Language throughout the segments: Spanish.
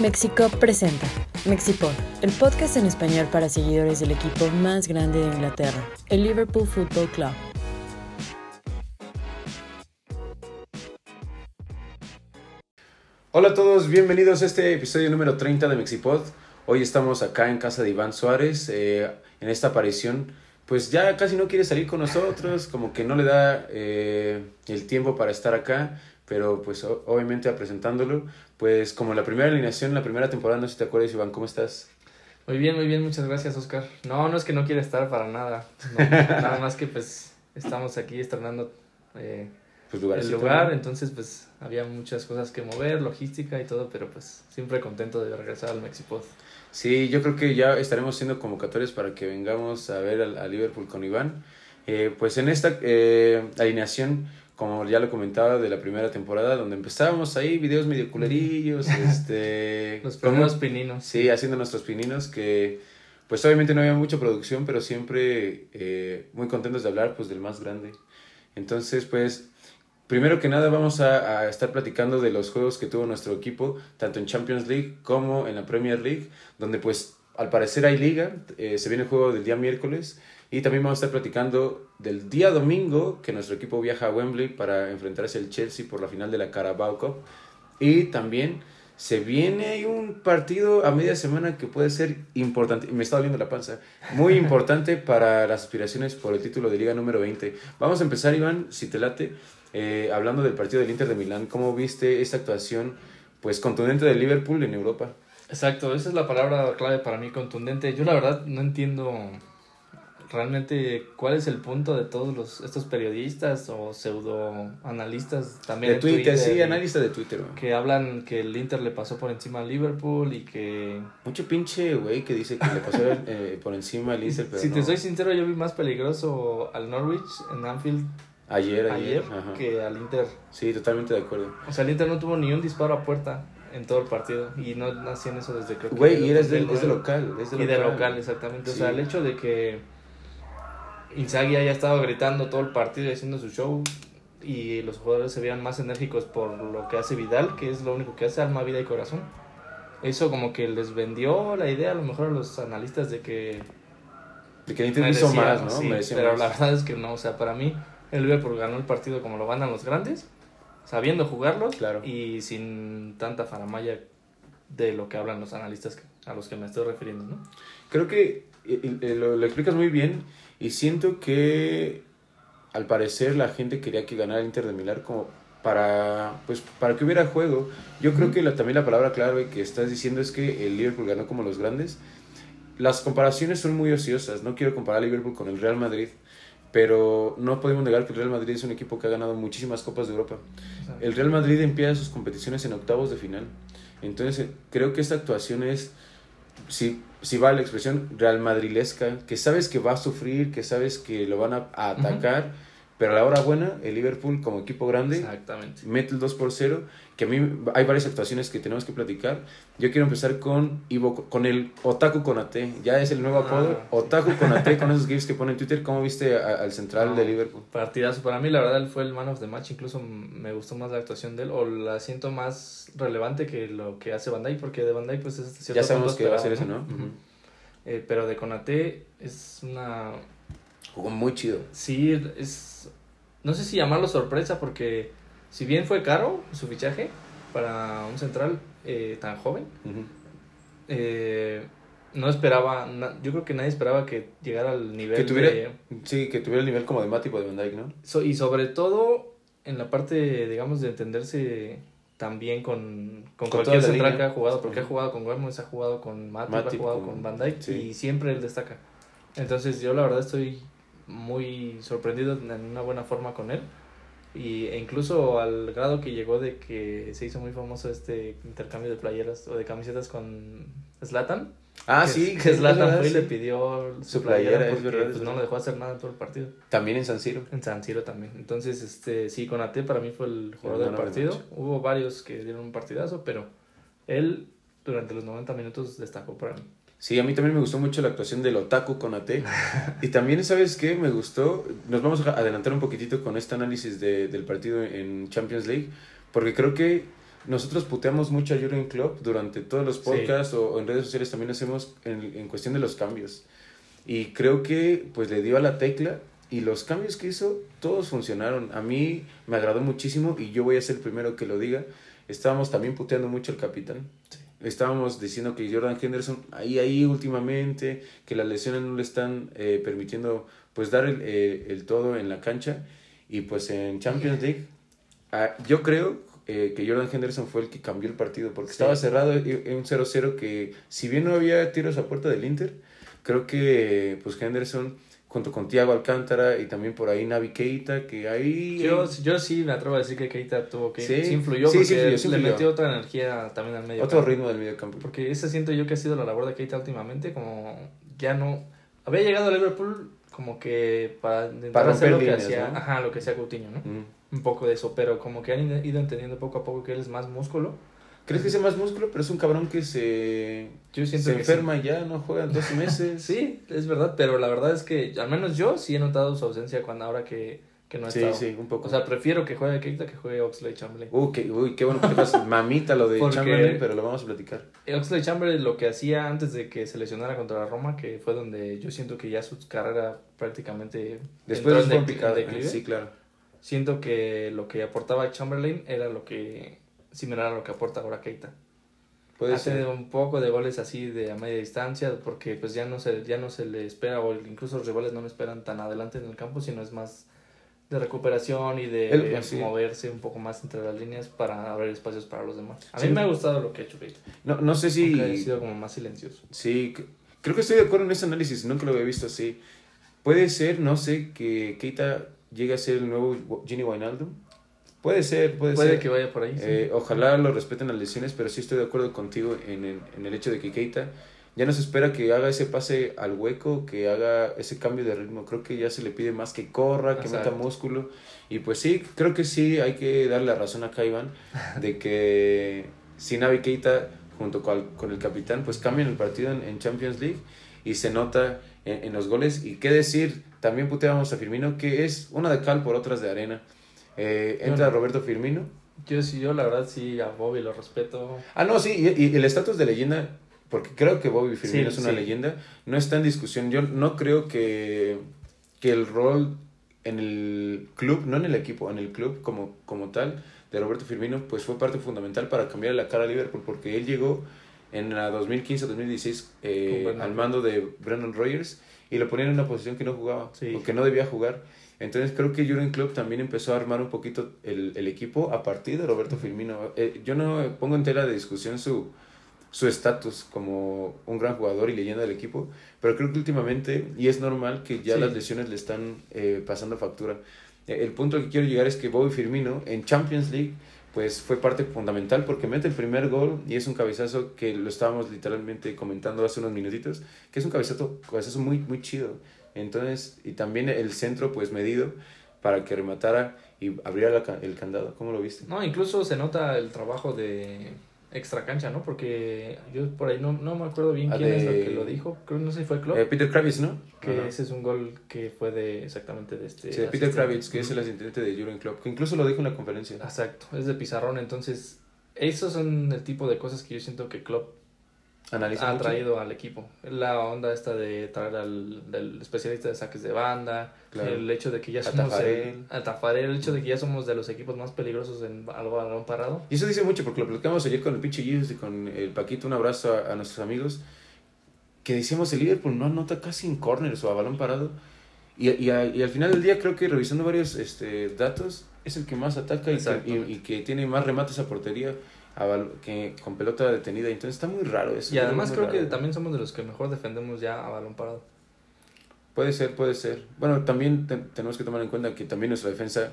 Mexico presenta Mexipod, el podcast en español para seguidores del equipo más grande de Inglaterra, el Liverpool Football Club. Hola a todos, bienvenidos a este episodio número 30 de Mexipod. Hoy estamos acá en casa de Iván Suárez. eh, en esta aparición, pues ya casi no quiere salir con nosotros, como que no le da eh, el tiempo para estar acá, pero pues o- obviamente presentándolo, pues como la primera alineación, la primera temporada, no sé si te acuerdas Iván, ¿cómo estás? Muy bien, muy bien, muchas gracias, Oscar. No, no es que no quiera estar para nada. No, nada más que pues estamos aquí estrenando eh, Pues el lugar, entonces pues había muchas cosas que mover, logística y todo, pero pues siempre contento de regresar al Mexipod. Sí, yo creo que ya estaremos haciendo convocatorias para que vengamos a ver al- a, Liverpool con Iván. Eh, pues en esta eh, alineación, como ya lo comentaba, de la primera temporada, donde empezábamos ahí, videos medio culerillos, este... Los como- primeros pininos. Sí, haciendo nuestros pininos, que pues obviamente no había mucha producción, pero siempre eh, muy contentos de hablar pues del más grande. Entonces, pues, primero que nada vamos a, a estar platicando de los juegos que tuvo nuestro equipo, tanto en Champions League como en la Premier League, donde pues al parecer hay liga, eh, se viene el juego del día miércoles y también vamos a estar platicando del día domingo que nuestro equipo viaja a Wembley para enfrentarse al Chelsea por la final de la Carabao Cup y también se viene un partido a media semana que puede ser importante, me está doliendo la panza, muy importante para las aspiraciones por el título de liga número 20. Vamos a empezar Iván, si te late, eh, hablando del partido del Inter de Milán, ¿cómo viste esta actuación pues contundente del Liverpool en Europa? Exacto, esa es la palabra clave para mí, contundente. Yo la verdad no entiendo realmente cuál es el punto de todos los estos periodistas o pseudo analistas también De Twitter, sí, y- analista de Twitter. güey. que hablan que el Inter le pasó por encima al Liverpool y que Mucho pinche güey que dice que le pasó eh, por encima al Inter, pero si te no. soy sincero yo vi más peligroso al Norwich en Anfield Ayer, ayer, ayer que al Inter Sí, totalmente de acuerdo. o sea el Inter no tuvo ni un disparo a puerta en todo el partido y no hacían eso desde creo que Güey, y eres desde de, el es de local. Es de y de local exactamente o sea Sí. el hecho de que Inzaghi haya estado gritando todo el partido y haciendo su show y los jugadores se vean más enérgicos por lo que hace Vidal, que es lo único que hace, alma, vida y corazón. Eso como que les vendió la idea a lo mejor a los analistas de que De que Inter hizo merecía, más, ¿no? sí, Merecía pero más. la verdad es que no, o sea, para mí el Liverpool ganó el partido como lo ganan los grandes, sabiendo jugarlos Claro. y sin tanta faramaya de lo que hablan los analistas a los que me estoy refiriendo, ¿no? Creo que lo, lo explicas muy bien y siento que al parecer la gente quería que ganara el Inter de Milán como para pues para que hubiera juego. Yo creo que la, también la palabra clave que estás diciendo es que el Liverpool ganó como los grandes. Las comparaciones son muy ociosas. No quiero comparar a Liverpool con el Real Madrid, pero no podemos negar que el Real Madrid es un equipo que ha ganado muchísimas copas de Europa. El Real Madrid empieza sus competiciones en octavos de final. Entonces, creo que esta actuación es, si, si va la expresión, Real Madrilesca, que sabes que va a sufrir, que sabes que lo van a, a atacar, pero a la hora buena, el Liverpool como equipo grande Exactamente. mete el 2 por 0, que a mí hay varias actuaciones que tenemos que platicar. Yo quiero empezar con Ivo, con el Otaku Konate, ya es el nuevo apodo, Ah. Otaku Konate, con esos gifs que pone en Twitter. ¿Cómo viste al central No. de Liverpool? Partidazo. Para mí, la verdad, él fue el man of the match. Incluso me gustó más la actuación de él, o la siento más relevante que lo que hace Bandai, porque de Bandai, pues es cierto Ya sabemos que va a ser eso, ¿no? Ujú. Eh, pero de Conate es una. Jugó muy chido. Sí, es. No sé si llamarlo sorpresa, porque si bien fue caro su fichaje para un central eh, tan joven, eh, no esperaba. na- yo creo que nadie esperaba que llegara al nivel Que tuviera- de. Sí, que tuviera el nivel como de Matip o de Van Dijk, ¿no? So- y sobre todo en la parte, digamos, de entenderse también con, con, Con cualquier central que ha jugado, porque ha jugado con Gómez, ha jugado con Matip, ha jugado con- con Van Dijk sí. y siempre él destaca. Entonces yo la verdad estoy muy sorprendido en una buena forma con él y, e incluso al grado que llegó de que se hizo muy famoso este intercambio de playeras o de camisetas con Zlatan. Ah, que, sí. Que verdad, fue y sí. le pidió su, playera, playera, porque verdad, pues, no lo dejó hacer nada en todo el partido. También en San Siro. En San Siro también. Entonces, este, sí, Conate para mí fue el jugador del partido. Hubo varios que dieron un partidazo, pero él durante los 90 minutos destacó para mí. Sí, a mí también me gustó mucho la actuación del Otaku con AT. y también, ¿sabes qué? Me gustó. Nos vamos a adelantar un poquitito con este análisis de- del partido en Champions League. Porque creo que nosotros puteamos mucho a Jurgen Klopp durante todos los podcasts o, en redes sociales también hacemos en, en cuestión de los cambios. Y creo que pues le dio a la tecla y los cambios que hizo, todos funcionaron. A mí me agradó muchísimo y yo voy a ser el primero que lo diga. Estábamos también puteando mucho al capitán. Estábamos diciendo que Jordan Henderson ahí, ahí últimamente, que las lesiones no le están eh, permitiendo pues dar el, eh, el, todo en la cancha. Y pues en Champions League, ah, yo creo eh, que Jordan Henderson fue el que cambió el partido, porque estaba cerrado en un 0-0 que si bien no había tiros a puerta del Inter, creo que pues Henderson junto con Tiago Alcántara y también por ahí Navi Keita, que ahí... Yo, yo sí me atrevo a decir que Keita tuvo que... Sí, influyó porque le metió otra energía también al medio Otro ritmo del medio campo. Porque ese siento yo que ha sido la labor de Keita últimamente, como ya no... Había llegado a Liverpool como que para para hacer lo que hacía, ajá, lo que hacía Coutinho, ¿no? Un poco de eso, pero como que han ido entendiendo poco a poco que él es más músculo ¿Crees que sea más músculo? Pero es un cabrón que se, yo siento se enferma y ya, no juega dos meses. sí, es verdad, pero la verdad es que al menos yo sí he notado su ausencia cuando ahora que, que no ha sí, Sí, un poco. O sea, prefiero que juegue Keita que juegue Oxley Chamberlain. Uy, qué, uy, qué bueno que te mamita lo de Chamberlain, pero lo vamos a platicar. Oxley Chamberlain lo que hacía antes de que se lesionara contra la Roma, que fue donde yo siento que ya su carrera prácticamente... Después de, de, Sí, claro. Siento que lo que aportaba Chamberlain era lo que similar a lo que aporta ahora Keita. Puede Hace un poco de goles así de a media distancia porque pues ya no se ya no se le espera o incluso los rivales no me esperan tan adelante en el campo, sino es más de recuperación y de moverse un poco más entre las líneas para abrir espacios para los demás. A mí me ha gustado lo que ha hecho Keita. No, no sé si... ha sido como más silencioso. Sí, creo que estoy de acuerdo en ese análisis, nunca lo había visto así. Puede ser, no sé, que Keita llegue a ser el nuevo Ginny Wijnaldum Puede ser, puede, puede que vaya por ahí. Eh, ojalá lo respeten las lesiones, pero sí estoy de acuerdo contigo en el, en el hecho de que Keita ya no se espera que haga ese pase al hueco, que haga ese cambio de ritmo. Creo que ya se le pide más que corra, que meta músculo. Y pues sí, creo que sí hay que darle la razón a Iván de que si Navi Keita junto con, con, el capitán pues cambian el partido en, Champions League y se nota en, en, los goles. Y qué decir, también puteamos a Firmino que es una de cal por otras de arena. Eh, entra Roberto Firmino. Yo sí, yo la verdad sí a Bobby lo respeto. Ah, no, sí, y, el estatus de leyenda, porque creo que Bobby Firmino es una leyenda, no está en discusión. Yo no creo que, que el rol en el club, no en el equipo, en el club como, como tal, de Roberto Firmino, pues fue parte fundamental para cambiar la cara a Liverpool, porque él llegó en la 2015-2016 eh, al mando de Brendan Rogers y lo ponían en una posición que no jugaba, o que no debía jugar. Entonces creo que Jurgen Klopp también empezó a armar un poquito el, el equipo a partir de Roberto Firmino. Eh, yo no pongo en tela de discusión su su estatus como un gran jugador y leyenda del equipo, pero creo que últimamente, y es normal que ya las lesiones le están eh, pasando factura. Eh, el punto al que quiero llegar es que Bobby Firmino en Champions League pues fue parte fundamental porque mete el primer gol y es un cabezazo que lo estábamos literalmente comentando hace unos minutitos, que es un cabezazo, cabezazo muy, muy chido. Entonces, y también el centro pues medido para que rematara y abriera el candado. ¿Cómo lo viste? No, incluso se nota el trabajo de extra cancha, ¿no? Porque yo por ahí no, no me acuerdo bien ah, quién es el que lo dijo. Creo no sé si fue Klopp. Eh, Peter Kravitz, ¿no? Que ese es un gol que fue de exactamente de este. Sí, de Peter Kravitz, que es el asistente de Jurgen Klopp, que incluso lo dijo en la conferencia. Exacto, es de pizarrón. Entonces, esos son el tipo de cosas que yo siento que Klopp ha traído al equipo. La onda esta de traer al del especialista de saques de banda, el hecho de que ya somos el, el hecho de que ya somos de los equipos más peligrosos en algo balón parado. Y eso dice mucho porque lo platicamos ayer con el pinche Jesus y con el Paquito, un abrazo a, nuestros amigos, que decíamos el Liverpool no anota casi en corners o a balón parado. Y, y, y, al final del día creo que revisando varios este, datos es el que más ataca y y que tiene más remates a portería que con pelota detenida. Entonces está muy raro eso. Y además creo que también somos de los que mejor defendemos ya a balón parado. Puede ser, puede ser. Bueno, también tenemos que tomar en cuenta que también nuestra defensa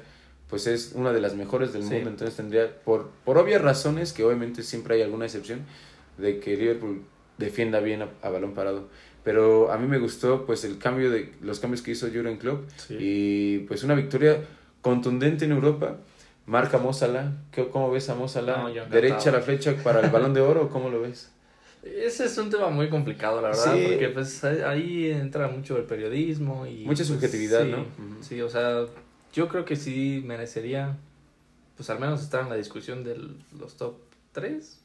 pues es una de las mejores del mundo, entonces tendría, por, por obvias razones, que obviamente siempre hay alguna excepción, de que Liverpool defienda bien a, balón parado. Pero a mí me gustó pues el cambio de los cambios que hizo Jurgen Klopp y pues una victoria contundente en Europa Marca Mozala, ¿cómo ves a Mozala? ¿Derecha la flecha para el balón de oro cómo lo ves? Ese es un tema muy complicado, la verdad, porque pues ahí entra mucho el periodismo y... Mucha pues, subjetividad, ¿no? Sí, o sea, yo creo que sí merecería pues al menos estar en la discusión de los top 3.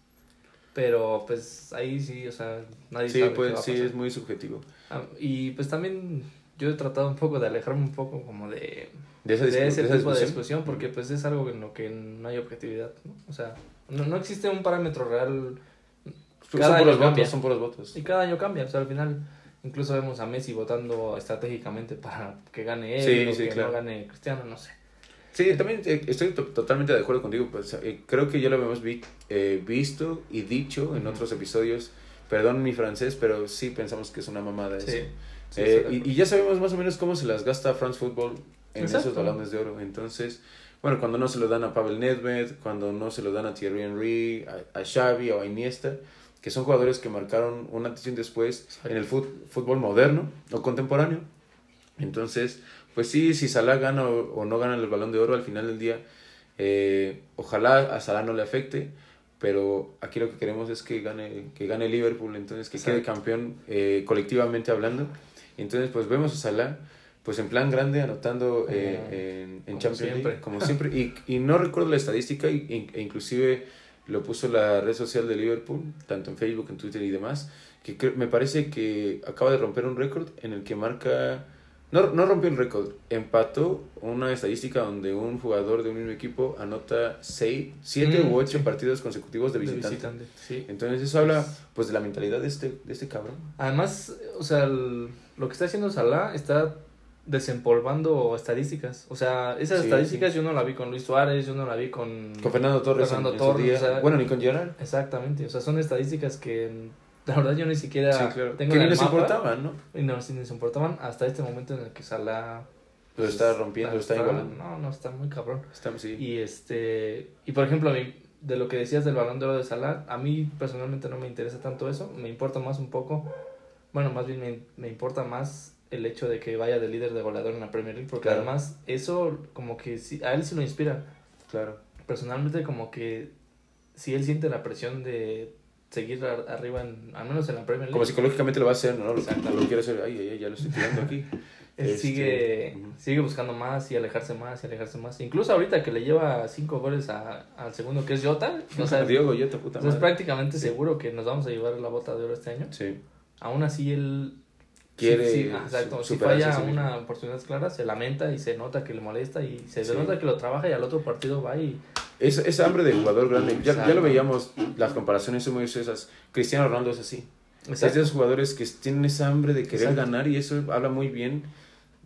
Pero pues ahí sí, o sea, nadie Sí, sabe qué pues va a sí, es muy subjetivo. Ah, y pues también yo he tratado un poco de alejarme un poco como de, De esa, de ese de esa tipo de discusión. porque pues es algo en lo que no hay objetividad, ¿no? O sea, no, no existe un parámetro real Son cada puros año cambia. votos, son puros votos. y cada año cambia, o sea, al final incluso vemos a Messi votando estratégicamente para que gane él Sí, o sí, que claro. no gane Cristiano, no sé. Sí, también eh, estoy to- totalmente de acuerdo contigo. Pues, eh, creo que ya lo habíamos vi- eh, visto y dicho en otros episodios. Perdón mi francés, pero sí pensamos que es una mamada eso. Sí. Eh, y, y ya sabemos más o menos cómo se las gasta France Football en Exacto. esos balones de oro. Entonces, bueno, cuando no se lo dan a Pavel Nedved, cuando no se lo dan a Thierry Henry, a, a Xavi o a Iniesta, que son jugadores que marcaron un antes y un después en el fut- fútbol moderno o contemporáneo. Entonces, pues sí, si Salah gana o, o no gana el balón de oro al final del día, eh, ojalá a Salah no le afecte, pero aquí lo que queremos es que gane, que gane Liverpool, entonces que quede campeón eh, colectivamente hablando. Entonces, pues vemos a Salah, pues en plan grande, anotando eh, en, en como Champions siempre. League, como siempre. Y, y no recuerdo la estadística, y- e inclusive lo puso la red social de Liverpool, tanto en Facebook, en Twitter y demás, que me parece que acaba de romper un récord en el que marca... No, no rompió el récord, empató una estadística donde un jugador de un mismo equipo anota 6, 7 Mm, u 8 sí. partidos consecutivos de De visitante. sí. Entonces eso habla pues de la mentalidad de este, de este cabrón. Además, o sea, el- lo que está haciendo Salah está desempolvando estadísticas. O sea, esas Sí, estadísticas yo no la vi con Luis Suárez, yo no la vi con... Con Fernando Torres Fernando en, en su Torres, día. o sea, bueno, ni con Gerard. Exactamente, o sea, son estadísticas que la verdad yo ni siquiera Sí, claro. tengo Que el les mapa, importaban, ¿no? Y no, sí, les importaban hasta este momento en el que Salah... Lo está rompiendo, lo está igualando. No, no, está muy cabrón. Está, sí. Y este y por ejemplo, a mí, de lo que decías del balón de oro de Salah, a mí personalmente no me interesa tanto eso, me importa más un poco, bueno, más bien me, me importa más el hecho de que vaya de líder de goleador en la Premier League, porque Claro. además eso como que sí, a él sí lo inspira. Claro. Personalmente como que si él siente la presión de seguir ar- arriba, en, al menos en la Premier League, Como psicológicamente lo va a hacer, ¿no? Lo, lo quiere hacer. Ay, ay, ya lo estoy tirando aquí. él Este, sigue, ujú. sigue buscando más y alejarse más y alejarse más. Incluso ahorita que le lleva cinco goles a- al segundo, que es Jota, o sea, Diego, te puta madre. prácticamente seguro que nos vamos a llevar la bota de oro este año. Sí. Aún así él Quiere sí, sí, ah, exacto. si falla sí una oportunidad clara, se lamenta y se nota que le molesta y se nota que lo trabaja y al otro partido va y Esa, esa hambre de jugador grande, ya, ya Exacto. lo veíamos, las comparaciones son muy esas. Cristiano Ronaldo es así. Es de esos jugadores que tienen esa hambre de querer Exacto. ganar y eso habla muy bien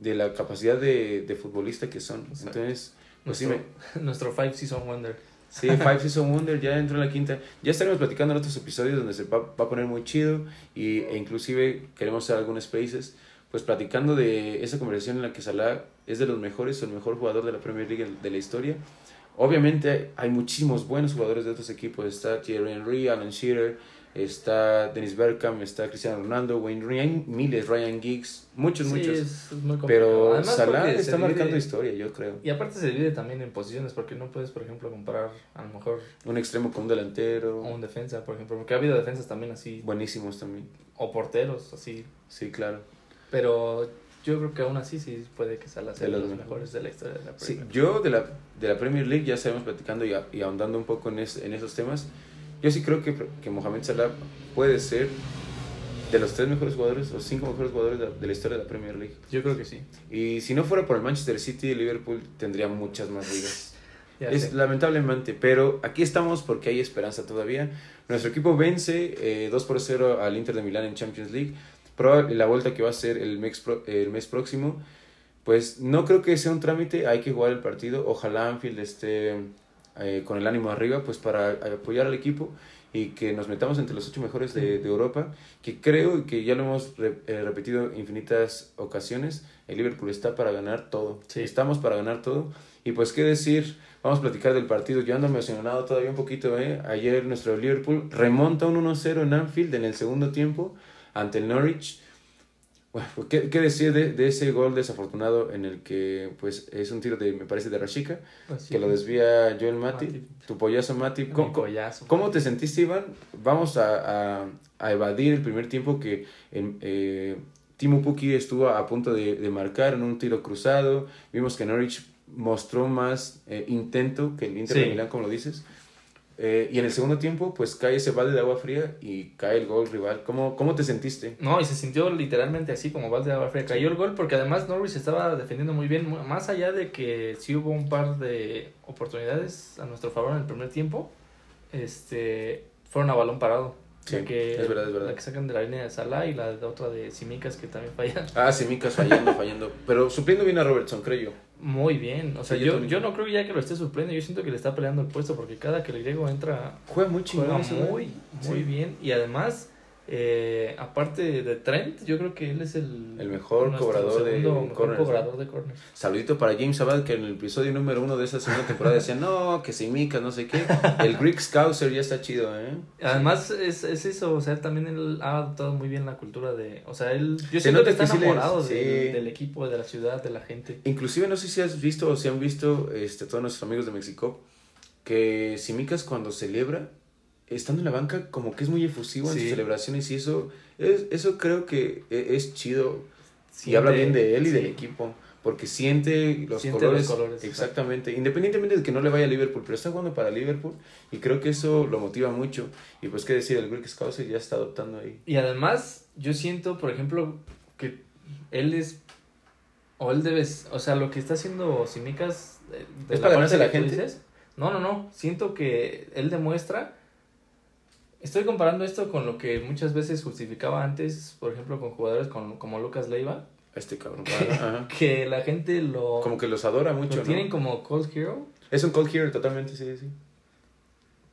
de la capacidad de, de futbolista que son. Exacto. Entonces, pues nuestro, me, nuestro Five Season Wonder. Sí, Five Season Wonder ya entró en la quinta. Ya estaremos platicando en otros episodios donde se va, va a poner muy chido y, e inclusive queremos hacer algunos spaces, pues platicando de esa conversación en la que Salah es de los mejores o el mejor jugador de la Premier League de la historia. Obviamente hay muchísimos buenos jugadores de otros equipos. Está Thierry Henry, Alan Shearer, está Dennis Bergkamp, está Cristiano Ronaldo, Wayne Rooney, hay miles, Ryan Giggs, muchos, Sí, muchos. es, muy. Pero Además, Salah está divide- marcando historia, yo creo. Y aparte se divide también en posiciones, porque no puedes, por ejemplo, comparar a lo mejor Un extremo con un delantero. a un defensa, por ejemplo, porque ha habido defensas también así, Buenísimos también. o porteros así, Sí, claro. pero yo creo que aún así sí puede que Salah sea De de los los mejores. de la historia de la Sí, Premier. yo de la, de la Premier League ya estaremos platicando y, a- y ahondando un poco en, es- en esos temas. Yo sí creo que, que Mohamed Salah puede ser de los tres mejores jugadores o cinco mejores jugadores de, de la historia de la Premier League. Yo creo que sí. Y si no fuera por el Manchester City, Liverpool tendría muchas más ligas. Es sé. lamentablemente, pero aquí estamos porque hay esperanza todavía. Nuestro equipo vence eh, 2 por 0 al Inter de Milán en Champions League. Proba- la vuelta que va a ser el mes, pro- el mes próximo, pues no creo que sea un trámite, hay que jugar el partido. Ojalá Anfield esté eh, con el ánimo arriba, pues para apoyar al equipo y que nos metamos entre los ocho mejores de, de Europa, que creo y que ya lo hemos re- eh, repetido infinitas ocasiones, el Liverpool está para ganar todo. Sí. Estamos para ganar todo. Y pues qué decir, vamos a platicar del partido. Yo ando emocionado todavía un poquito, ¿eh? Ayer nuestro Liverpool remonta un 1-0 en Anfield en el segundo tiempo ante el Norwich. Bueno, pues, ¿qué, qué decir de, de ese gol desafortunado en el que pues es un tiro de, me parece, de Rashika, Así que lo desvía Joel Matip, Matip. tu pollazo Matip. Mi ¿Cómo, pollazo. cómo te sentiste, Iván? Vamos a, a, a evadir el primer tiempo que em, eh, Timo Pukki estuvo a punto de, de marcar en un tiro cruzado. Vimos que Norwich mostró más eh, intento que el Inter de. Milán, como lo dices. Eh, y en el segundo tiempo, pues cae ese balde de agua fría y cae el gol rival. ¿Cómo, cómo te sentiste? No, y se sintió literalmente así como balde de agua fría. Cayó el gol porque además Norwich estaba defendiendo muy bien, más allá de que sí hubo un par de oportunidades a nuestro favor en el primer tiempo, este fueron a balón parado. Sí, La que, es verdad, es verdad. La que sacan de la línea de Salah y la de otra de Simicas que también falla. Ah, Simicas fallando, fallando. Pero supliendo bien a Robertson, creo yo. Muy bien. O sea, Sí, yo yo, no creo ya que lo esté supliendo. Yo siento que le está peleando el puesto porque cada que le griego entra Juega muy chingón. muy, muy Sí. bien. Y además, eh, aparte de Trent, yo creo que él es el, El mejor cobrador de mejor corners, cobrador de corners. Saludito para James Abad, que en el episodio número uno de esa segunda temporada decía, no, que Simicas, no sé qué. El Greek Scouser ya está chido, ¿eh? Además, es, es eso, o sea, también él ha adoptado muy bien la cultura de, o sea, él, yo Se siento que está enamorado sí. del, del equipo, de la ciudad, de la gente. Inclusive no sé si has visto o si han visto este, todos nuestros amigos de México que Simicas cuando celebra, estando en la banca, como que es muy efusivo en Sí. sus celebraciones y eso, es, eso creo que e- es chido y Siente- habla bien de él y sí. del equipo. Porque siente los Siente colores. los colores, exactamente. Independientemente de que no le vaya a Liverpool, pero está jugando para Liverpool. Y creo que eso lo motiva mucho. Y pues qué decir, el Greek Scouser ya está adoptando ahí. Y además, yo siento, por ejemplo, que él es, o él debe, o sea, lo que está haciendo Simicas, de, de ¿Es para parte ganarse a la que tú gente? dices, no, no, no, siento que él demuestra, estoy comparando esto con lo que muchas veces justificaba antes, por ejemplo, con jugadores con, como Lucas Leiva, Este cabrón. Ajá. que la gente lo, Como que los adora mucho. lo ¿no? tienen como cold hero, Es un cold hero totalmente, sí, sí.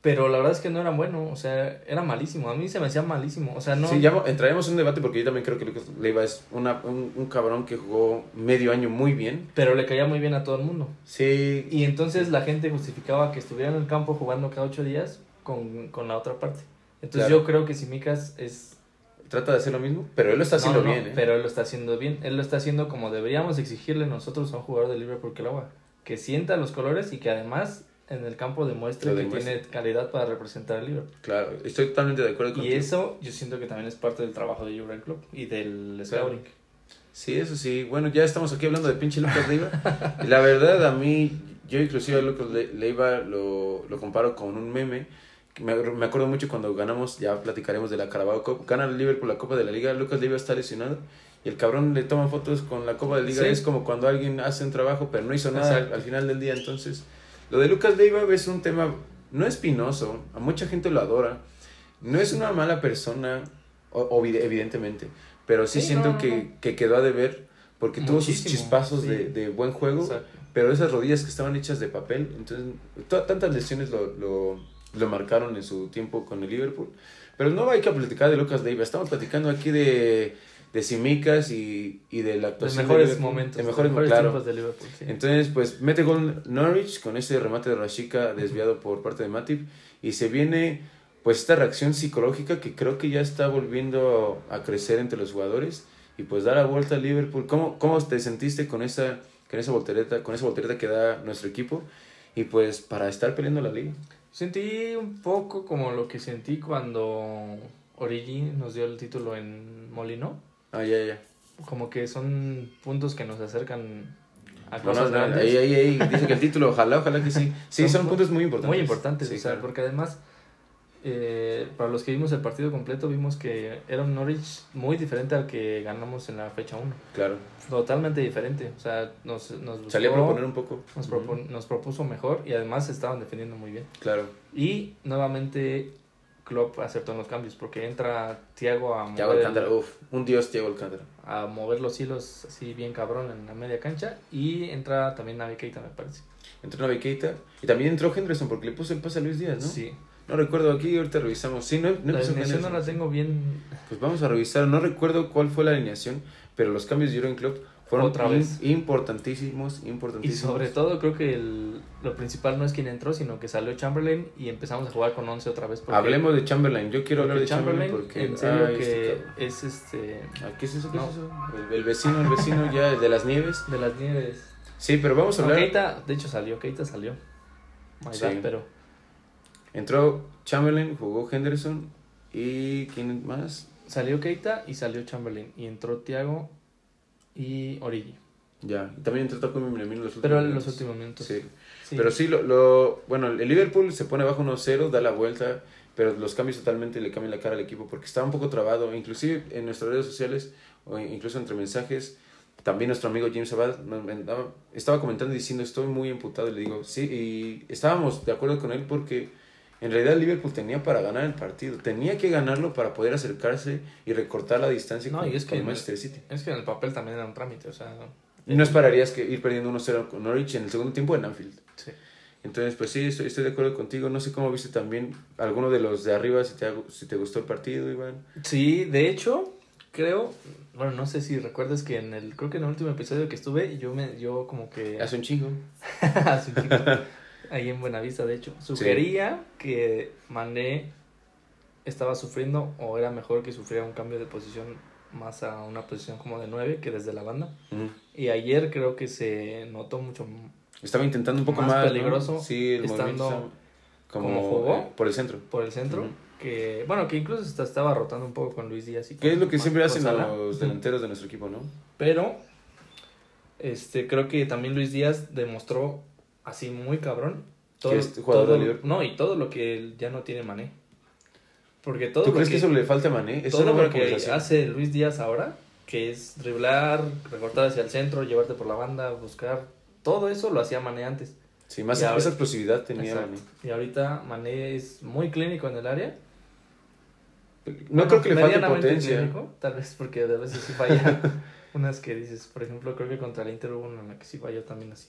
pero la verdad es que no era bueno, o sea, era malísimo, a mí se me hacía malísimo, o sea, no... Sí, ya entraremos en un debate porque yo también creo que Lucas Leiva es una, un, un cabrón que jugó medio año muy bien. Pero le caía muy bien a todo el mundo. Sí, Y entonces la gente justificaba que estuviera en el campo jugando cada ocho días con, con la otra parte. Entonces Claro. yo creo que Simicas es... trata de hacer lo mismo, pero él lo está haciendo no, no, bien, ¿eh? Pero él lo está haciendo bien. Él lo está haciendo como deberíamos exigirle nosotros a un jugador de Liverpool que lo haga. Que sienta los colores y que además en el campo demuestre que tiene calidad para representar al Liverpool. Claro, estoy totalmente de acuerdo Y contigo. eso yo siento que también es parte del trabajo de Jurgen Klopp y del Claro. scouting. Sí, eso sí. Bueno, ya estamos aquí hablando de pinche Lucas Leiva. y la verdad, a mí, yo inclusive a Lucas Le- Leiva lo, lo comparo con un meme. Me, me acuerdo mucho cuando ganamos, ya platicaremos de la Carabao Cup. Gana el Liverpool la Copa de la Liga. Lucas Leiva está lesionado. Y el cabrón le toma fotos con la Copa de Liga. Sí. Es como cuando alguien hace un trabajo, pero no hizo nada al, final del día. Entonces, lo de Lucas Leiva es un tema no espinoso. A mucha gente lo adora. No es una mala persona, o, o vide- evidentemente. Pero sí, Sí, siento no, no, que, no. que quedó a deber porque tuvo sus chispazos sí. de, de buen juego, Exacto. pero esas rodillas que estaban hechas de papel, entonces to- tantas lesiones lo, lo, lo marcaron en su tiempo con el Liverpool. Pero no hay que platicar de Lucas Leiva, estamos platicando aquí de, de Simicas y, y de la actuación de mejores Liverpool, momentos. de mejores, mejores claro. tiempos de Liverpool. sí. Entonces, pues mete gol Norwich con ese remate de Rashika desviado por parte de Matip y se viene pues esta reacción psicológica que creo que ya está volviendo a crecer entre los jugadores y pues dar la vuelta a Liverpool. ¿Cómo, cómo te sentiste con esa, con esa voltereta, con esa voltereta que da nuestro equipo? Y pues para estar peleando la liga. Sentí un poco como lo que sentí cuando Origi nos dio el título en Molino. Ah, ya, ya. Como que son puntos que nos acercan a No, cosas no, grandes. ahí, ahí, ahí, dice que el título, ojalá, ojalá que sí. Sí, son, Son puntos muy importantes. Muy importantes, Sí, o sea, claro. porque además, eh, para los que vimos el partido completo, vimos que era un Norwich muy diferente al que ganamos en la fecha 1. Claro. Totalmente diferente, o sea, nos, nos, buscó, Salía a proponer un poco. nos, Ujú. propon- nos propuso mejor y además estaban defendiendo muy bien. Claro. Y nuevamente Klopp acertó en los cambios porque entra Thiago a Thiago mover, Alcántara, uff, un dios Thiago Alcántara. a mover los hilos así bien cabrón en la media cancha y entra también Navi Keita me parece. Entró una Keita y también entró Henderson porque le puso el pase a Luis Díaz, ¿no? Sí. No recuerdo aquí, ahorita revisamos. Sí, no, no la alineación no la tengo bien Pues vamos a revisar. No recuerdo cuál fue la alineación, pero los cambios de Jurgen Klopp fueron Otra vez. importantísimos, Y importantísimos. sobre todo creo que el- lo principal no es quien entró, sino que salió Chamberlain y empezamos a jugar con 11 otra vez. porque- Hablemos de Chamberlain. Yo quiero hablar de Chamberlain, porque en serio este que cabrón. es este ¿Qué es eso? ¿Qué No. es eso? El, el vecino, el vecino ya, de las nieves. de las nieves. Sí, pero vamos a No, hablar. Keita, de hecho salió, Keita salió. My Sí. bad, pero Entró Chamberlain, jugó Henderson y ¿quién más? salió Keita y salió Chamberlain y entró Thiago y Origi. Ya, y también entró Takumi Minamino en los últimos Pero en los últimos minutos. Sí. Sí. Pero sí, lo, lo, bueno, el Liverpool se pone abajo 1-0, da la vuelta, pero los cambios totalmente le cambian la cara al equipo porque estaba un poco trabado, inclusive en nuestras redes sociales o incluso entre mensajes, también nuestro amigo James Abad estaba comentando y diciendo estoy muy emputado y le digo, sí, y estábamos de acuerdo con él porque en realidad Liverpool tenía para ganar el partido, tenía que ganarlo para poder acercarse y recortar la distancia No, con, y es con que- Manchester City. Es que en el papel también era un trámite, o sea. Y no esperarías que ir perdiendo 1-0 con Norwich en el segundo tiempo en Anfield. Sí. Entonces, pues sí, estoy, estoy de acuerdo contigo. No sé cómo viste también alguno de los de arriba, si te, si te gustó el partido, Iván. Sí, de hecho, creo, bueno, no sé si recuerdas que en el, creo que en el último episodio que estuve, yo me, yo como que Hace un chingo. Hace un chico. Ahí en Buenavista, de hecho, sugería que Mané estaba sufriendo o era mejor que sufriera un cambio de posición más a una posición como de 9 que desde la banda. Y ayer creo que se notó mucho Estaba intentando un poco Más más. ¿no? peligroso, Sí, el estando movimiento como, como jugó. eh, por el centro. por el centro. Que, bueno, que incluso hasta estaba rotando un poco con Luis Díaz. Y Que es lo que siempre hacen Salah. los delanteros de nuestro equipo, ¿no? Pero este creo que también Luis Díaz demostró así muy cabrón todo, Que es jugador todo- de Liverpool. no y todo lo que ya no tiene Mané. Porque todo ¿Tú lo crees que, que, eso le falta a Mané? Es todo lo que hace Luis Díaz ahora, que es driblar, recortar hacia el centro, llevarte por la banda, buscar, todo eso lo hacía Mané antes. Sí, más ahora- esa explosividad tenía Exacto. Mané. Y ahorita Mané es muy clínico en el área. No creo que le falte potencia. clínico, tal vez porque de veces sí falla. Unas que dices, por ejemplo, creo que contra el Inter hubo una en la que sí falló también así.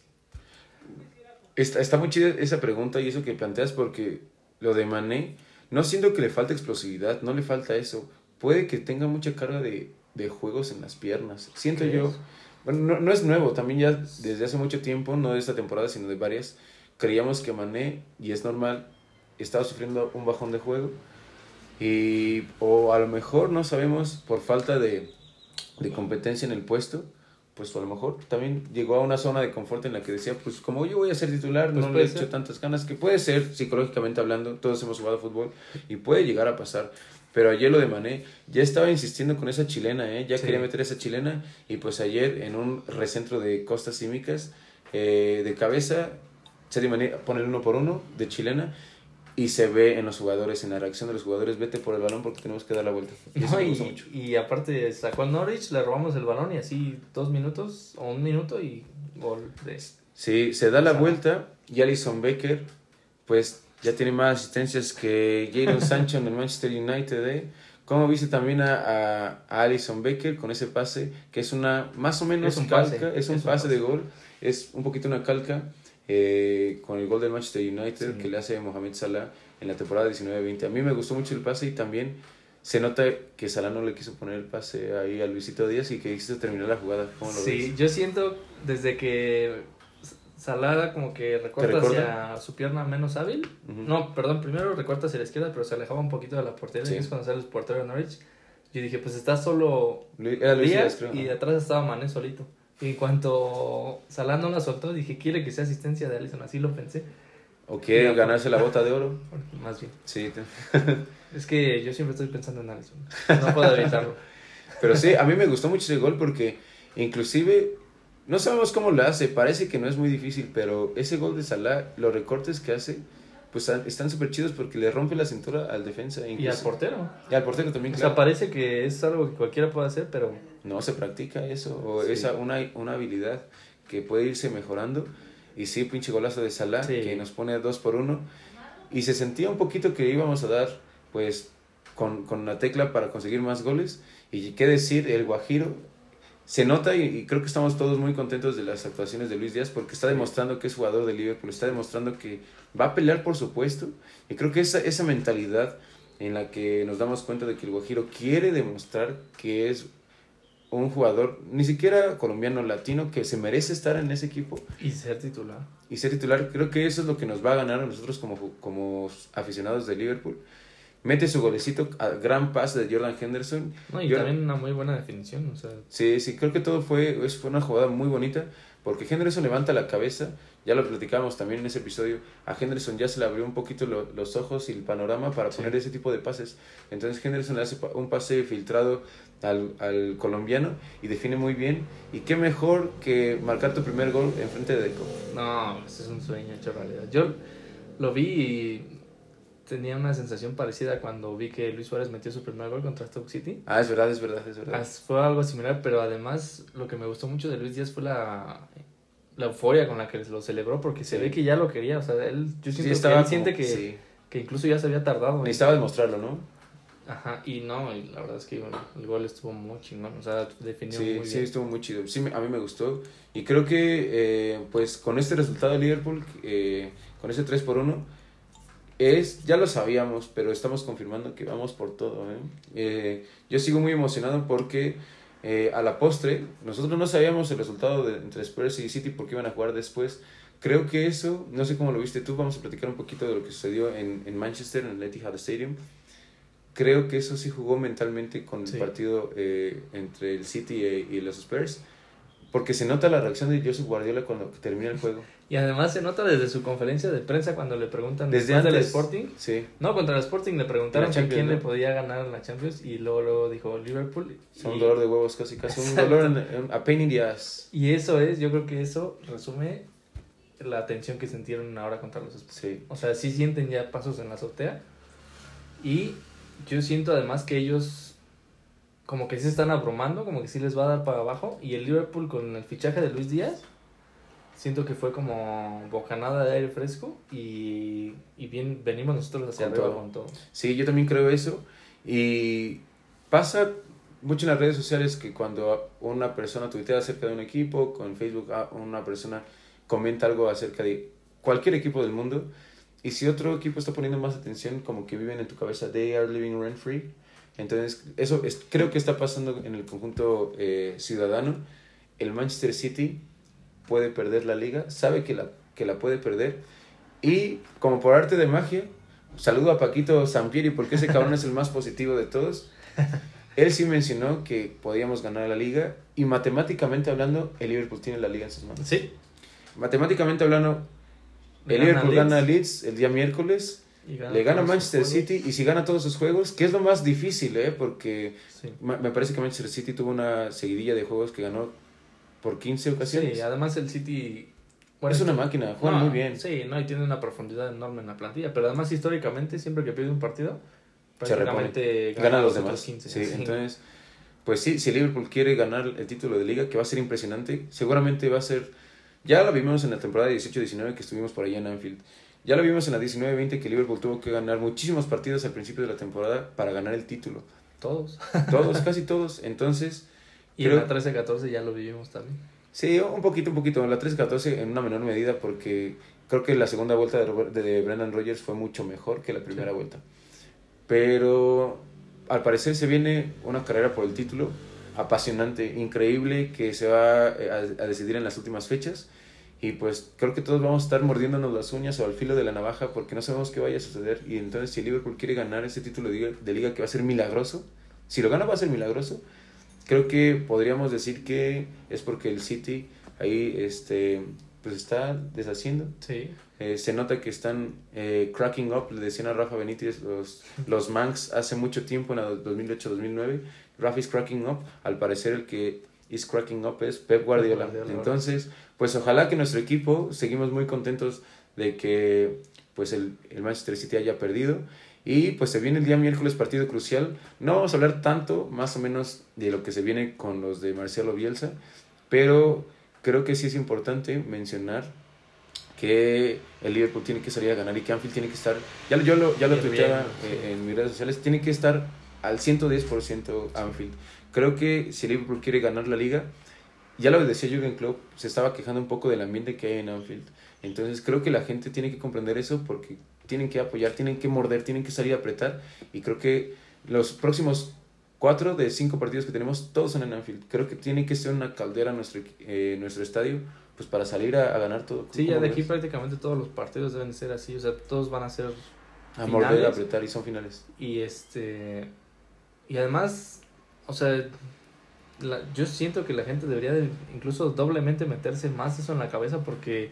Está, está muy chida esa pregunta y eso que planteas porque lo de Mané, no siento que le falta explosividad, no le falta eso. Puede que tenga mucha carga de, de juegos en las piernas. Siento yo, bueno, no, no es nuevo, también ya desde hace mucho tiempo, no de esta temporada, sino de varias, creíamos que Mané, y es normal, estaba sufriendo un bajón de juego. Y, o a lo mejor no sabemos por falta de, de competencia en el puesto, pues a lo mejor también llegó a una zona de confort en la que decía, pues como yo voy a ser titular, Pues no le he hecho tantas ganas, que puede ser psicológicamente hablando, todos hemos jugado fútbol y puede llegar a pasar. Pero ayer lo de Mané, ya estaba insistiendo con esa chilena, ¿eh? ya Sí. quería meter esa chilena y pues ayer en un recentro de costas címicas, eh, de cabeza, Sadio Mané pone el uno por uno de chilena y se ve en los jugadores, en la reacción de los jugadores, vete por el balón porque tenemos que dar la vuelta. Y eso No, me y, gusta mucho. y aparte sacó al Norwich, le robamos el balón y así dos minutos o un minuto y gol de... Sí, se da la vuelta y Alison Becker, pues ya tiene más asistencias que Jadon Sancho en el Manchester United. ¿eh? ¿Cómo viste también a, a, a Alison Becker con ese pase? Que es una, más o menos Es un calca, pase, es un es un pase de gol, es un poquito una calca eh, con el gol del Manchester United Sí. que le hace Mohamed Salah en la temporada 19-20. A mí me gustó mucho el pase y también se nota que Salah no le quiso poner el pase ahí a Luisito Díaz y que quiso terminar la jugada. ¿Cómo lo Sí, ves? yo siento desde que Salah como que recorta hacia su pierna menos hábil. Ujú. No, perdón, primero recorta hacia la izquierda, pero se alejaba un poquito de la portería. Sí. Y es cuando sale el portero de Norwich. Yo dije, pues está solo Díaz, Díaz creo. y ¿no? de atrás estaba Mané solito. Y en cuanto Salah no la soltó, dije, quiere que sea asistencia de Allison. Así lo pensé, ¿O quiere ganarse la bota de oro? más bien. Sí, Es que yo siempre estoy pensando en Allison. No puedo evitarlo. pero sí, a mí me gustó mucho ese gol porque inclusive no sabemos cómo lo hace, parece que no es muy difícil, pero ese gol de Salah, los recortes que hace, pues están súper chidos porque le rompe la cintura al defensa. Y al incluso- portero. Y al portero también, O claro. sea, parece que es algo que cualquiera puede hacer, pero No se practica eso, o Sí. esa una, una habilidad que puede irse mejorando. Y sí, pinche golazo de Salah, Sí. que nos pone a dos por uno. Y se sentía un poquito que íbamos a dar, pues, con, con la tecla para conseguir más goles. Y qué decir, el Guajiro se nota y, y creo que estamos todos muy contentos de las actuaciones de Luis Díaz porque está demostrando que es jugador de Liverpool, está demostrando que va a pelear por su puesto. Y creo que esa, esa mentalidad en la que nos damos cuenta de que el Guajiro quiere demostrar que es un jugador, ni siquiera colombiano, latino, que se merece estar en ese equipo y ser titular. y ser titular. Creo que eso es lo que nos va a ganar a nosotros como, como aficionados de Liverpool. Mete su golecito a gran pase de Jordan Henderson. No, y Yo- también una muy buena definición, o sea, Sí, sí, creo que todo fue, fue una jugada muy bonita. porque Henderson levanta la cabeza, ya lo platicamos también en ese episodio, a Henderson ya se le abrió un poquito lo- los ojos y el panorama para Sí. poner ese tipo de pases. Entonces Henderson le hace un pase filtrado al, al colombiano y define muy bien. Y qué mejor que marcar tu primer gol en frente de Deco. No, ese es un sueño hecho realidad. Yo lo vi y tenía una sensación parecida cuando vi que Luis Suárez metió su primer gol contra Stoke City. Ah, es verdad, es verdad, es verdad. Fue algo similar, pero además lo que me gustó mucho de Luis Díaz fue la, la euforia con la que lo celebró, porque se Sí. ve que ya lo quería. O sea, él, yo Sí, siento que estaba él como- siente que, sí. que incluso ya se había tardado. en- Necesitaba demostrarlo, ¿no? Ajá, y no, y la verdad es que bueno, el gol estuvo muy chingón. O sea, definió Sí, muy sí, bien. estuvo muy chido. Sí, a mí me gustó. Y creo que, eh, pues, con este resultado de Liverpool, eh, con ese 3 por 1, es, ya lo sabíamos, pero estamos confirmando que vamos por todo. ¿eh? Eh, yo sigo muy emocionado porque eh, a la postre, nosotros no sabíamos el resultado de, entre Spurs y City porque iban a jugar después. Creo que eso, no sé cómo lo viste tú, vamos a platicar un poquito de lo que sucedió en, en Manchester, en el Etihad Stadium. Creo que eso sí jugó mentalmente con Sí. el partido eh, entre el City y, y los Spurs. Porque se nota la reacción de Joseph Guardiola cuando termina el juego. Y además se nota desde su conferencia de prensa cuando le preguntan Desde después del antes. Sporting. Sí. No, contra el Sporting le preguntaron Champions, quién ¿no? le podía ganar en la Champions y luego, luego dijo Liverpool. Son un y, dolor de huevos casi, casi. Un dolor, en, en- a pain in the ass. y eso es, yo creo que eso resume la tensión que sintieron ahora contra los Spurs. Sí. O sea, sí sienten ya pasos en la azotea. Y yo siento además que ellos como que sí se están abrumando, como que sí les va a dar para abajo. Y el Liverpool con el fichaje de Luis Díaz, siento que fue como bocanada de aire fresco. Y, y bien, venimos nosotros hacia Con arriba todo. con todo. Sí, yo también creo eso. Y pasa mucho en las redes sociales que cuando una persona tuitea acerca de un equipo, con Facebook ah, una persona comenta algo acerca de cualquier equipo del mundo, y si otro equipo está poniendo más atención, como que viven en tu cabeza, they are living rent free. Entonces, eso es, creo que está pasando en el conjunto eh, ciudadano. El Manchester City puede perder la liga, sabe que la, que la puede perder, y como por arte de magia, saludo a Paquito Sampieri porque ese cabrón es el más positivo de todos. Él sí mencionó que podíamos ganar la liga y matemáticamente hablando, el Liverpool tiene la liga en sus manos. Sí. Matemáticamente hablando, el Gana Liverpool Leeds. gana a Leeds el día miércoles, Le gana Manchester. City y si gana todos sus juegos, que es lo más difícil, ¿eh? porque Sí. me parece que Manchester City tuvo una seguidilla de juegos que ganó por 15 ocasiones. Sí, además el City... es una máquina, juegan No, muy bien. Sí, no, y tiene una profundidad enorme en la plantilla. Pero además, históricamente, siempre que pierde un partido, prácticamente Gana a los otros demás. 15. Sí, entonces, pues sí, si Liverpool quiere ganar el título de liga, que va a ser impresionante, seguramente va a ser, ya lo vimos en la temporada 18-19 que estuvimos por allá en Anfield, ya lo vimos en la 19-20 que Liverpool tuvo que ganar muchísimos partidos al principio de la temporada para ganar el título. Todos. Todos, casi todos. Entonces, Y Creo- en la 13-14 ya lo vivimos también. sí, un poquito, un poquito. En la 13-14 en una menor medida porque creo que la segunda vuelta de, Robert- de Brendan Rodgers fue mucho mejor que la primera Sí. vuelta. Pero al parecer se viene una carrera por el título apasionante, increíble, que se va eh, a, a decidir en las últimas fechas. Y pues creo que todos vamos a estar mordiéndonos las uñas o al filo de la navaja porque no sabemos qué vaya a suceder. Y entonces si Liverpool quiere ganar ese título de liga, de liga que va a ser milagroso, si lo gana va a ser milagroso, creo que podríamos decir que es porque el City ahí este, pues está deshaciendo. Sí. Eh, se nota que están eh, cracking up, le decían a Rafa Benítez, los, los Manx hace mucho tiempo, en la 2008-2009, Rafa is cracking up, al parecer el que is cracking up es Pep Guardiola. Guardiola. Entonces, pues ojalá que nuestro equipo, seguimos muy contentos de que pues el, el Manchester City haya perdido. Y pues se viene el día miércoles partido crucial. No vamos a hablar tanto, más o menos, de lo que se viene con los de Marcelo Bielsa, pero creo que sí es importante mencionar que el Liverpool tiene que salir a ganar y que Anfield tiene que estar, ya, yo lo, ya lo tuiteaba bien, sí. eh, en mis redes sociales, tiene que estar al 110% Anfield. Creo que si Liverpool quiere ganar la liga, ya lo decía Jürgen Klopp, se estaba quejando un poco del ambiente que hay en Anfield. Entonces creo que la gente tiene que comprender eso porque tienen que apoyar, tienen que morder, tienen que salir a apretar y creo que los próximos cuatro de cinco partidos que tenemos todos son en Anfield. Creo que tiene que ser una caldera nuestro, eh, nuestro estadio pues para salir a, a ganar todo. Sí, ya ¿Cómo de ves? aquí prácticamente todos los partidos deben ser así. O sea, todos van a ser. A morder, a finales. apretar y son finales. Y este. Y además, o sea, la- yo siento que la gente debería de incluso doblemente meterse más eso en la cabeza porque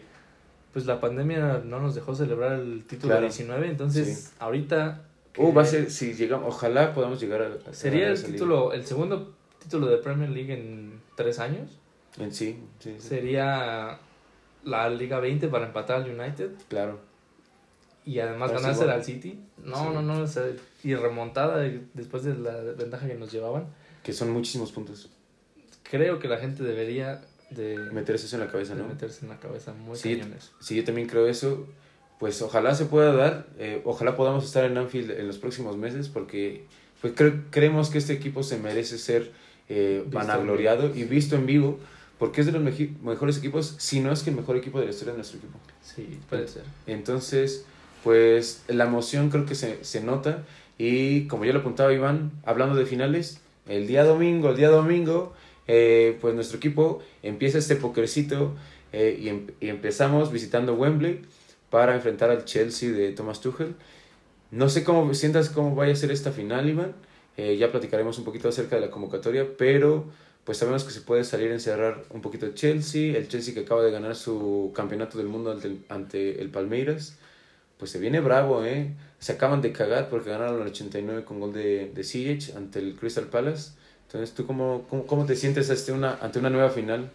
pues la pandemia no nos dejó celebrar el título Claro. 19, entonces ahorita Uh, que va a ser, si llegamos, ojalá podamos llegar a... a sería el liga. título, el segundo título de Premier League en tres años. En sí, sí, sí, Sería la Liga 20 para empatar al United claro. Y además Pero sí, ganarse bueno. al City. No, Sí. no, no, o sea, y remontada de- después de la ventaja que nos llevaban. Que son muchísimos puntos. Creo que la gente debería de, Meterse eso en la cabeza, ¿no? meterse en la cabeza muy Sí. cañones. Sí, yo también creo eso. Pues ojalá se pueda dar. eh, ojalá podamos estar en Anfield en los próximos meses porque pues cre- creemos que este equipo se merece ser eh, vanagloriado y visto en vivo porque es de los mejores equipos, si no es que el mejor equipo de la historia de nuestro equipo. Sí, puede ser. Entonces, pues la emoción creo que se, se nota y como ya lo apuntaba Iván, hablando de finales, el día domingo, el día domingo, eh, pues nuestro equipo empieza este pokercito eh, y, em- y empezamos visitando Wembley para enfrentar al Chelsea de Thomas Tuchel. No sé cómo sientas cómo vaya a ser esta final, Iván. Eh, ya platicaremos un poquito acerca de la convocatoria, pero pues sabemos que se puede salir a encerrar un poquito el Chelsea, el Chelsea que acaba de ganar su campeonato del mundo ante el Palmeiras, pues se viene bravo, ¿eh? Se acaban de cagar porque ganaron el 89 con gol de, de Ziyech ante el Crystal Palace. Entonces, ¿tú cómo, cómo, cómo te sientes ante una, ante una nueva final?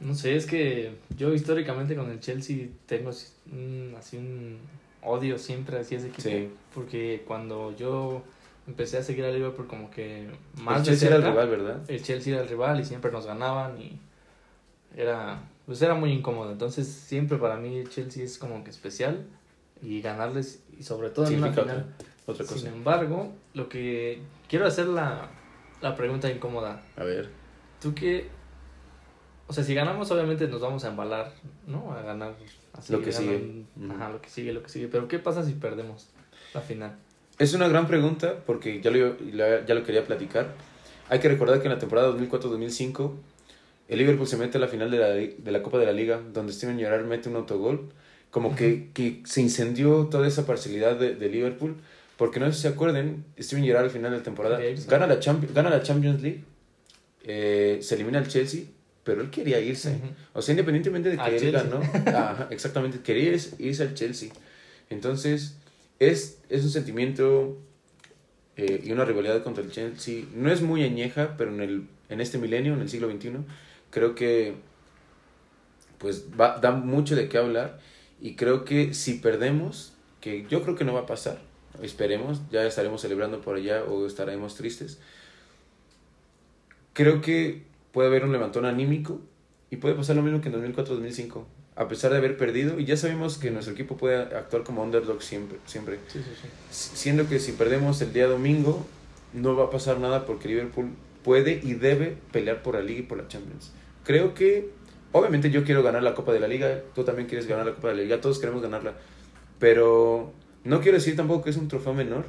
No sé, es que yo históricamente con el Chelsea tengo un- así un odio siempre hacia ese equipo. Sí. Porque cuando yo empecé a seguir a Liverpool como que más el de Chelsea era el rival, ¿verdad? el Chelsea era el rival y siempre nos ganaban y era pues era muy incómodo. Entonces siempre para mí el Chelsea es como que especial y ganarles y sobre todo en una final. otra, otra cosa. Sin embargo, lo que quiero hacer la, la pregunta incómoda. A ver. ¿Tú qué? O sea, si ganamos, obviamente nos vamos a embalar, ¿no? A ganar. Así, Lo que ganan- sigue. Ajá, lo que sigue, lo que sigue. Pero ¿qué pasa si perdemos la final? Es una gran pregunta porque ya lo, ya lo quería platicar. Hay que recordar que en la temporada 2004-2005 el Liverpool se mete a la final de la, de la Copa de la Liga donde Steven Gerrard mete un autogol. Como que, que se incendió toda esa parcialidad de, de Liverpool. Porque no sé si se acuerden, Steven Gerrard al final de la temporada gana la, Champi- gana la Champions League, eh, se elimina al Chelsea, pero él quería irse. O sea, independientemente de que Al él Chelsea. ganó, exactamente, quería irse, irse al Chelsea. Entonces, es, es un sentimiento eh, y una rivalidad contra el Chelsea. No es muy añeja, pero en, el, en este milenio, en el siglo XXI, creo que pues va, da mucho de qué hablar. Y creo que si perdemos, que yo creo que no va a pasar, esperemos, ya estaremos celebrando por allá o estaremos tristes. Creo que puede haber un levantón anímico y puede pasar lo mismo que en 2004-2005. A pesar de haber perdido, y ya sabemos que nuestro equipo puede actuar como underdog siempre. siempre. Sí, sí, sí. Siendo que si perdemos el día domingo, no va a pasar nada porque Liverpool puede y debe pelear por la Liga y por la Champions. Creo que, obviamente yo quiero ganar la Copa de la Liga, tú también quieres ganar la Copa de la Liga, todos queremos ganarla, pero no quiero decir tampoco que es un trofeo menor,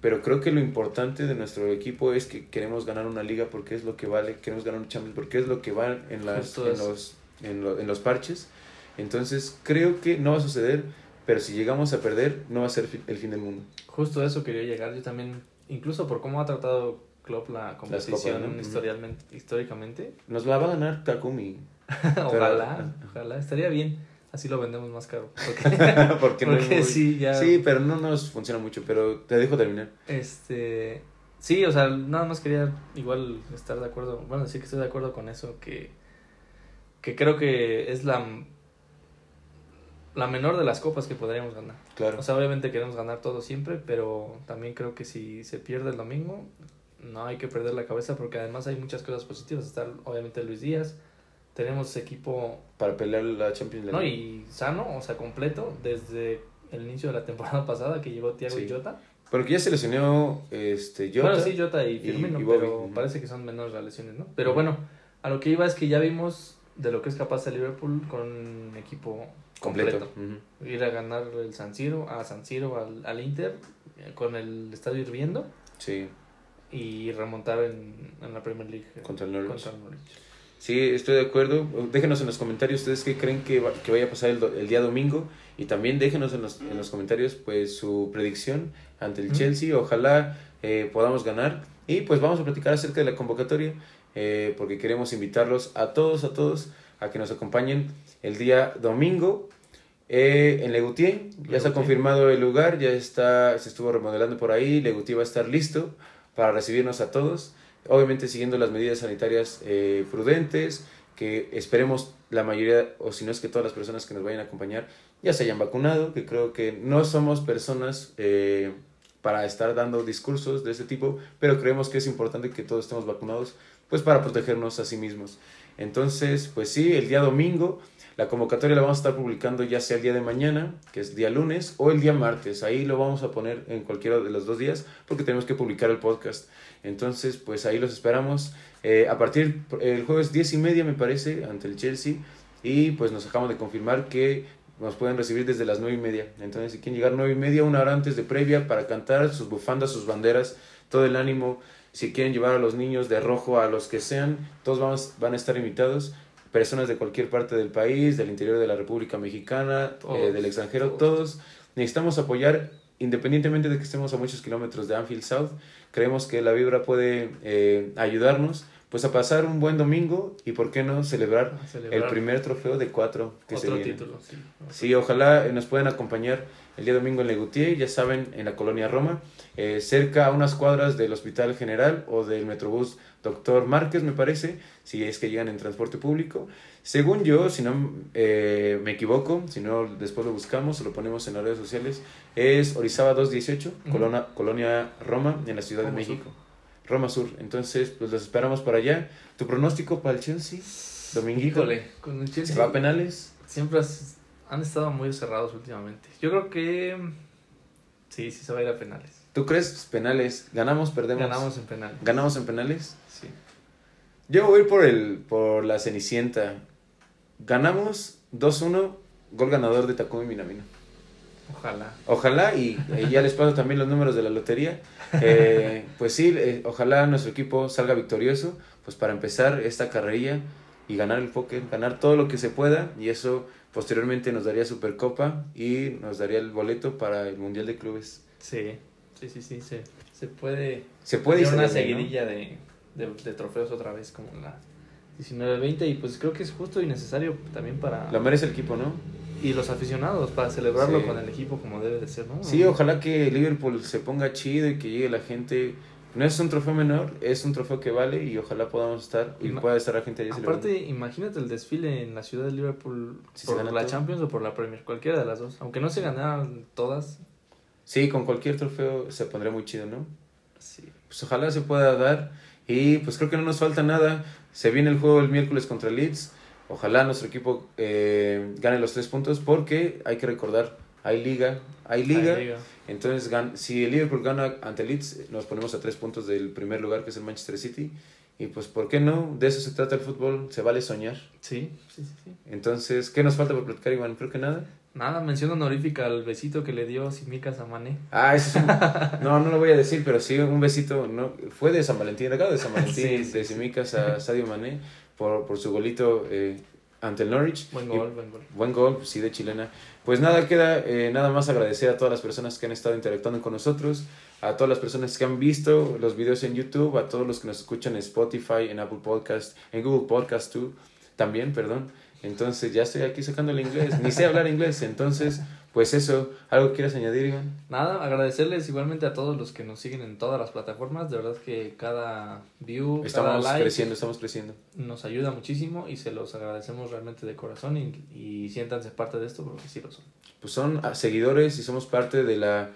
pero creo que lo importante de nuestro equipo es que queremos ganar una liga porque es lo que vale, queremos ganar un Champions porque es lo que va en, las, en, los, en, lo- en los parches. Entonces creo que no va a suceder, pero si llegamos a perder, no va a ser el fin del mundo. Justo a eso quería llegar. Yo también, incluso por cómo ha tratado Klopp la competición históricamente. Nos la va a ganar Takumi. ojalá, ojalá. Estaría bien. Así lo vendemos más caro. Porque, porque no porque muy- sí, ya. Sí, pero no nos funciona mucho, pero te dejo terminar. Este, sí, o sea, nada más quería igual estar de acuerdo, bueno, decir que estoy de acuerdo con eso, que, que creo que es la, la menor de las copas que podríamos ganar. Claro. O sea, obviamente queremos ganar todo siempre, pero también creo que si se pierde el domingo, no hay que perder la cabeza porque además hay muchas cosas positivas. Está obviamente Luis Díaz, tenemos equipo, para pelear la Champions League. no, y sano, o sea, completo, desde el inicio de la temporada pasada que llegó Thiago Sí. y Jota. Porque ya se lesionó este, Jota. Bueno, sí, Jota y Firmino, y pero parece que son menores las lesiones, ¿no? Pero bueno, a lo que iba es que ya vimos de lo que es capaz el Liverpool con un equipo completo. completo. Ir a ganar el San Siro, a San Siro, al, al Inter, eh, con el estadio hirviendo Sí, y remontar en, en la Premier League eh, contra el Norwich. contra el Norwich. Sí, estoy de acuerdo. Déjenos en los comentarios ustedes qué creen que, va- que vaya a pasar el, do- el día domingo. Y también déjenos en los, en los comentarios pues su predicción ante el. Chelsea. Ojalá eh, podamos ganar. Y pues vamos a platicar acerca de la convocatoria. eh, porque queremos invitarlos a todos, a todos, a que nos acompañen el día domingo eh, en Legutier. Ya se ha confirmado el lugar, ya está, se estuvo remodelando por ahí, Legutier va a estar listo para recibirnos a todos, obviamente siguiendo las medidas sanitarias eh, prudentes, que esperemos la mayoría, o si no es que todas las personas que nos vayan a acompañar, ya se hayan vacunado, que creo que no somos personas eh, para estar dando discursos de ese tipo, pero creemos que es importante que todos estemos vacunados, pues para protegernos a sí mismos. Entonces, pues sí, el día domingo, la convocatoria la vamos a estar publicando ya sea el día de mañana, que es día lunes, o el día martes. Ahí lo vamos a poner en cualquiera de los dos días, porque tenemos que publicar el podcast. Entonces, pues ahí los esperamos. Eh, a partir el jueves 10 y media, me parece, ante el Chelsea. Y pues nos acabamos de confirmar que nos pueden recibir desde las nueve y media. Entonces, si quieren llegar nueve y media, una hora antes de previa, para cantar sus bufandas, sus banderas, todo el ánimo. Si quieren llevar a los niños de rojo, a los que sean, todos vamos, van a estar invitados. Personas de cualquier parte del país, del interior de la República Mexicana, eh, del extranjero, todos. Necesitamos apoyar, independientemente de que estemos a muchos kilómetros de Anfield South. Creemos que la vibra puede eh, ayudarnos pues a pasar un buen domingo y por qué no celebrar, celebrar. el primer trofeo de cuatro que se Otro viene. título, sí. Sí, ojalá eh, nos puedan acompañar el día domingo en Legutier, ya saben, en la colonia Roma, eh, cerca a unas cuadras del Hospital General o del Metrobús Doctor Márquez, me parece, si es que llegan en transporte público. Según yo, si no eh, me equivoco, si no después lo buscamos o lo ponemos en las redes sociales, es Orizaba 218, Ujú. colonia, colonia Roma, en la Ciudad de Sur. Roma Sur. Entonces, pues los esperamos para allá. ¿Tu pronóstico para el Chelsea? Dominguito. Híjole, con el Chelsea ¿Se va a penales? siempre has- han estado muy cerrados últimamente. Yo creo que sí, sí se va a ir a penales. ¿Tú crees penales? ¿Ganamos, perdemos? Ganamos en penales. ¿Ganamos en penales? Sí. Yo voy a ir por, el, por la Cenicienta. Ganamos 2-1, gol ganador de Takumi Minamino. Ojalá. Ojalá, y, y ya les paso también los números de la lotería. Eh, pues sí, eh, ojalá nuestro equipo salga victorioso, pues para empezar esta carrerilla y ganar el póker, ganar todo lo que se pueda, y eso posteriormente nos daría Supercopa y nos daría el boleto para el Mundial de Clubes. Sí, sí, sí, sí. Se, se puede. Se puede hacer una seguidilla de, de, de trofeos otra vez, como la 19-20. Y pues creo que es justo y necesario también para. Lo merece el equipo, ¿no? Y los aficionados, para celebrarlo Sí. con el equipo como debe de ser, ¿no? Sí, ojalá que Liverpool se ponga chido y que llegue la gente. No es un trofeo menor, es un trofeo que vale y ojalá podamos estar y Ima- pueda estar la gente allí Aparte, celebrando. imagínate el desfile en la ciudad de Liverpool Si se por la todo. Champions o por la Premier, cualquiera de las dos. Aunque no se ganaran todas, Sí, con cualquier trofeo se pondría muy chido, ¿no? sí. Pues ojalá se pueda dar y pues creo que no nos falta nada. Se viene el juego el miércoles contra Leeds. Ojalá nuestro equipo eh, gane los tres puntos porque hay que recordar, hay liga, hay liga. Hay liga. Entonces, gan- si el Liverpool gana ante Leeds, nos ponemos a tres puntos del primer lugar, que es el Manchester City. Y pues, ¿por qué no? De eso se trata el fútbol, se vale soñar. Sí, sí, sí, sí. Entonces, ¿qué nos falta por platicar, Iván? Creo que nada. Nada, mención honorífica al besito que le dio Simicas a Mané. Ah, eso es un- No, no lo voy a decir, pero sí, un besito. no Fue de San Valentín, acá de San Valentín, Sí, sí, de. Simicas a Sadio Mané, por, por su golito eh, ante el Norwich. Buen Y- gol, buen gol. Buen gol, sí, de chilena. Pues nada, queda eh, nada más agradecer a todas las personas que han estado interactuando con nosotros, a todas las personas que han visto los videos en YouTube, a todos los que nos escuchan en Spotify, en Apple Podcast, en Google Podcast too, también, perdón. Entonces ya estoy aquí sacando el inglés, ni sé hablar inglés, entonces, pues eso, ¿algo que quieras añadir, Iván? Nada, agradecerles igualmente a todos los que nos siguen en todas las plataformas. De verdad que cada view, Estamos cada like creciendo, estamos creciendo. nos ayuda muchísimo y se los agradecemos realmente de corazón y, y siéntanse parte de esto porque sí lo son. Pues son ah, seguidores y somos parte de la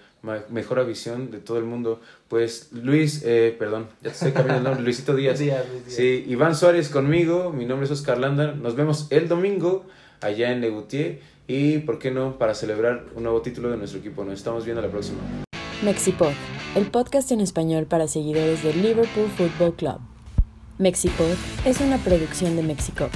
mejor visión de todo el mundo. Pues Luis, eh, perdón, ya te estoy cambiando el nombre, Luisito Díaz. Díaz, Díaz. Sí, Iván Suárez conmigo, mi nombre es Oscar Landa. Nos vemos el domingo allá en Legutier y, ¿por qué no?, para celebrar un nuevo título de nuestro equipo. Nos estamos viendo la próxima. Mexipod, el podcast en español para seguidores del Liverpool Football Club. Mexipod es una producción de Mexico.